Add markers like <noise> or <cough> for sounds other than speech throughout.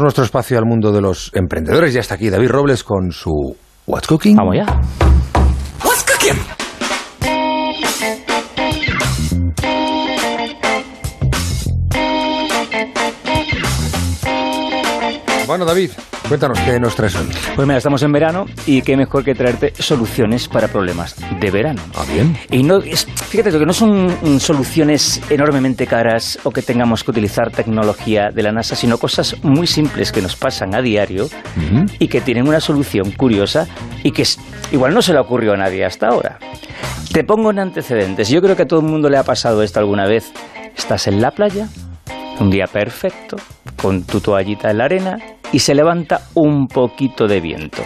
Nuestro espacio al mundo de los emprendedores. Ya está aquí David Robles con su What's Cooking. Vamos ya. What's Cooking. Bueno, David, cuéntanos qué nos traes hoy. Pues mira, estamos en verano y qué mejor que traerte soluciones para problemas de verano. Ah, bien. Y no, fíjate que no son mm, soluciones enormemente caras o que tengamos que utilizar tecnología de la NASA, sino cosas muy simples que nos pasan a diario y que tienen una solución curiosa y que igual no se le ocurrió a nadie hasta ahora. Te pongo en antecedentes. Yo creo que a todo el mundo le ha pasado esto alguna vez. Estás en la playa, un día perfecto, con tu toallita en la arena y se levanta un poquito de viento.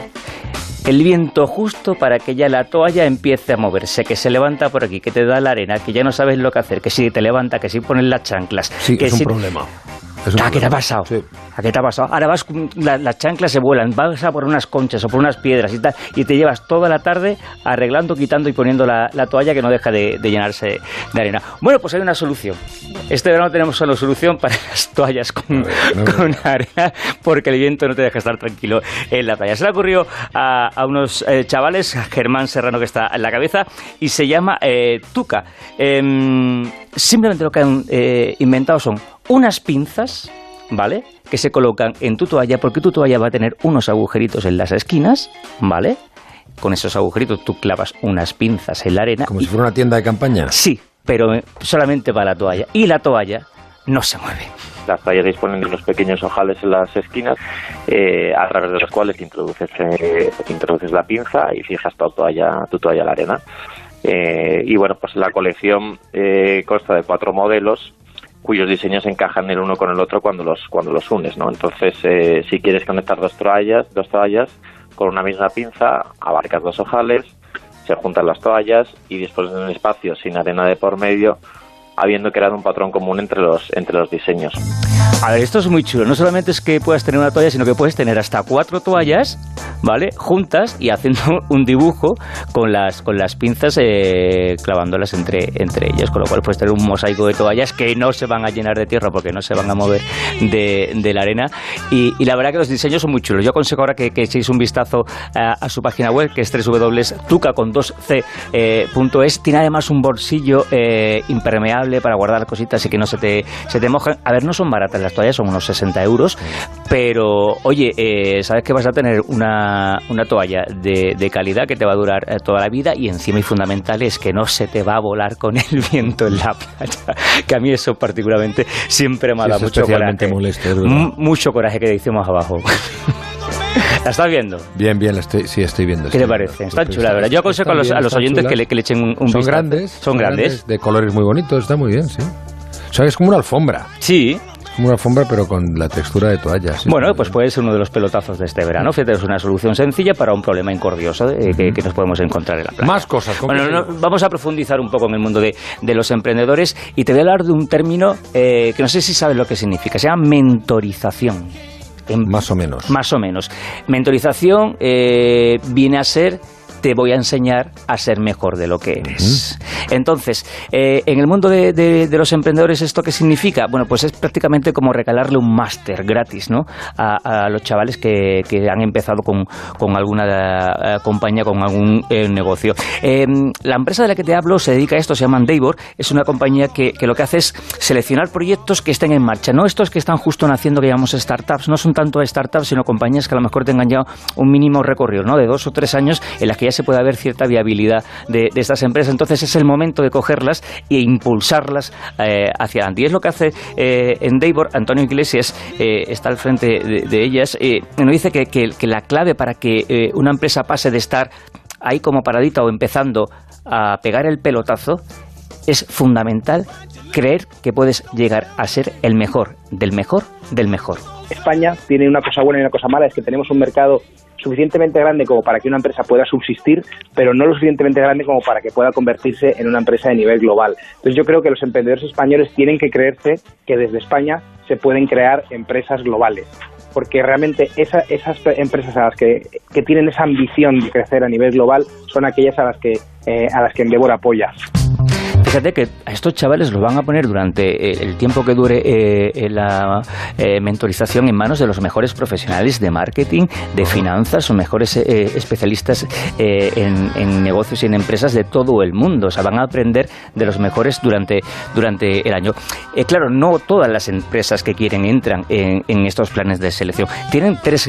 El viento justo para que ya la toalla empiece a moverse, que se levanta por aquí, que te da la arena, que ya no sabes lo que hacer, que si te levanta, que si pones las chanclas. Sí, que es un si- problema. Ah, ¿qué te ha pasado? Sí. ¿A qué te ha pasado? Ahora vas, la- las chanclas se vuelan, vas a por unas conchas o por unas piedras y tal, y te llevas toda la tarde arreglando, quitando y poniendo la, la toalla que no deja de, de llenarse de arena. Bueno, pues hay una solución. Este verano tenemos una solución para <laughs> las toallas con, A ver, a con arena, porque el viento no te deja estar tranquilo en la playa. Se le ocurrió a, a unos eh, chavales, a Germán Serrano que está en la cabeza, y se llama eh, Tuca. Em, simplemente lo que han eh, inventado son unas pinzas, ¿vale? Que se colocan en tu toalla, porque tu toalla va a tener unos agujeritos en las esquinas, ¿vale? Con esos agujeritos tú clavas unas pinzas en la arena. Como y- si fuera una tienda de campaña. Sí, pero eh, solamente para la toalla. Y la toalla no se mueve. Las toallas disponen de unos pequeños ojales en las esquinas eh, a través de los cuales introduces, eh, introduces la pinza y fijas tu toalla, tu toalla a la arena. Eh, y bueno, pues la colección eh, consta de cuatro modelos cuyos diseños encajan el uno con el otro cuando los cuando los unes, ¿no? Entonces, eh, si quieres conectar dos toallas, dos toallas con una misma pinza, abarcas dos ojales, se juntan las toallas y dispones de un espacio sin arena de por medio, habiendo creado un patrón común entre los entre los diseños. A ver, esto es muy chulo. No solamente es que puedas tener una toalla, sino que puedes tener hasta cuatro toallas, ¿vale? Juntas y haciendo <laughs> un dibujo con las, con las pinzas eh, clavándolas entre, entre ellas. Con lo cual puedes tener un mosaico de toallas que no se van a llenar de tierra porque no se van a mover de, de la arena. Y, la verdad que los diseños son muy chulos. Yo aconsejo ahora que, que echéis un vistazo a, su página web, que es www.tuca con 2c, eh. Tiene además un bolsillo eh, impermeable para guardar cositas y que no se te, se te mojan. A ver, no son baratas las toallas, son unos 60 euros, pero oye, eh, sabes que vas a tener una, una toalla de, de calidad que te va a durar eh, toda la vida y encima y fundamental es que no se te va a volar con el <laughs> viento en la playa, que a mí eso particularmente siempre me ha dado mucho coraje. molesto, mucho coraje que decimos abajo. <laughs> ¿La estás viendo? Bien, bien, la estoy, sí, estoy viendo. ¿Qué estoy te viendo. parece? Está chula, ¿verdad? Yo aconsejo a los, están a bien, los oyentes que le, que le echen un, un Son vistazo. grandes. Son grandes. De colores muy bonitos, está muy bien, sí. O sea, es como una alfombra. Sí. Como una alfombra, pero con la textura de toalla. sí, Bueno, pues puede ser uno de los pelotazos de este verano. Fíjate, es una solución sencilla para un problema incordioso eh, que, que nos podemos encontrar en la bien. playa. Más cosas. ¿con qué Bueno, no, vamos a profundizar un poco en el mundo de, de los emprendedores y te voy a hablar de un término eh, que no sé si sabes lo que significa. Se llama mentorización. Más o menos. Más o menos. Mentorización eh, viene a ser te voy a enseñar a ser mejor de lo que eres. Entonces, eh, en el mundo de, de- de los emprendedores, ¿esto qué significa? Bueno, pues es prácticamente como regalarle un máster gratis ¿no? a, a los chavales que, que han empezado con, con alguna eh, compañía, con algún eh, negocio. Eh, la empresa de la que te hablo se dedica a esto, se llama Endeavor, es una compañía que, que lo que hace es seleccionar proyectos que estén en marcha, no estos que están justo naciendo, que llamamos startups, no son tanto startups, sino compañías que a lo mejor tengan ya un mínimo recorrido, ¿no? De dos o tres años en las que ya se puede haber cierta viabilidad de, estas empresas. Entonces es el momento de cogerlas e impulsarlas eh, hacia adelante. Y es lo que hace eh, Endeavor. Antonio Iglesias eh, está al frente de, de ellas. Eh, nos dice que, que- que la clave para que una empresa pase de estar ahí como paradita o empezando a pegar el pelotazo es fundamental creer que puedes llegar a ser el mejor, del mejor, del mejor. España tiene una cosa buena y una cosa mala, es que tenemos un mercado suficientemente grande como para que una empresa pueda subsistir, pero no lo suficientemente grande como para que pueda convertirse en una empresa de nivel global. Entonces yo creo que los emprendedores españoles tienen que creerse que desde España se pueden crear empresas globales porque realmente esa- esas empresas a las que, que tienen esa ambición de crecer a nivel global son aquellas a las que eh, a las que Endeavor apoya. Fíjate que a estos chavales los van a poner durante eh, el tiempo que dure eh, la mentorización en manos de los mejores profesionales de marketing, de finanzas, o mejores especialistas en, negocios y en empresas de todo el mundo. O sea, van a aprender de los mejores durante, durante el año. claro, no todas las empresas que quieren entran en, en estos planes de selección. Tienen tres,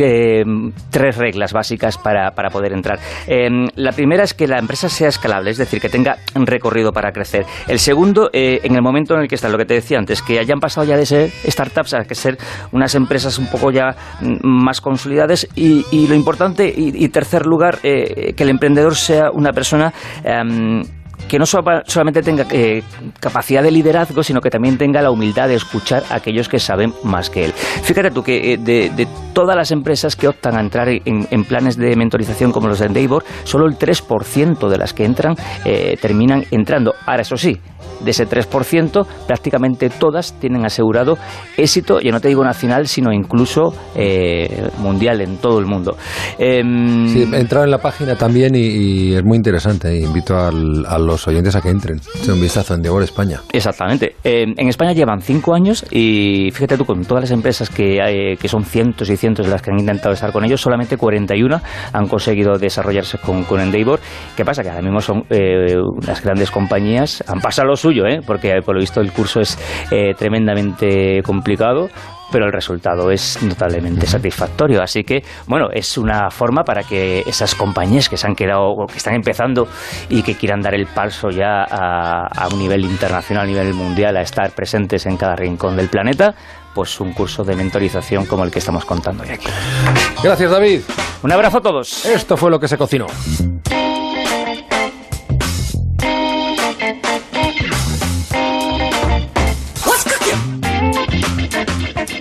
tres reglas básicas para, para poder entrar. la primera es que la empresa sea escalable, es decir, que tenga recorrido para crecer. El segundo, eh, en el momento en el que está, lo que te decía antes, que hayan pasado ya de ser startups a que ser unas empresas un poco ya mm, más consolidadas. Y, lo importante, y, tercer lugar, eh, que el emprendedor sea una persona em, que no solamente tenga eh, capacidad de liderazgo, sino que también tenga la humildad de escuchar a aquellos que saben más que él. Fíjate tú que de, todas las empresas que optan a entrar en, planes de mentorización como los de Endeavor, solo el 3% de las que entran terminan entrando. Ahora, eso sí, de ese 3%, prácticamente todas tienen asegurado éxito, ya no te digo nacional, sino incluso eh, mundial en todo el mundo. Em, sí, he entrado en la página también y, es muy interesante. Invito a los oyentes a que entren. Echen un vistazo en Devor España. Exactamente. Em, en España llevan cinco años y fíjate tú, con todas las empresas que, hay, que son cientos y cientos de las que han intentado estar con ellos, solamente 41 han conseguido desarrollarse con, con Endeavor. ¿Qué pasa? Que ahora mismo son eh, unas grandes compañías, han pasado los suyo, ¿eh? porque por lo visto el curso es eh, tremendamente complicado pero el resultado es notablemente satisfactorio. Así que, bueno, es una forma para que esas compañías que se han quedado, que están empezando y que quieran dar el paso ya a, a, un nivel internacional, a nivel mundial, a estar presentes en cada rincón del planeta, pues un curso de mentorización como el que estamos contando hoy aquí. Gracias, David. Un abrazo a todos. Esto fue lo que se cocinó.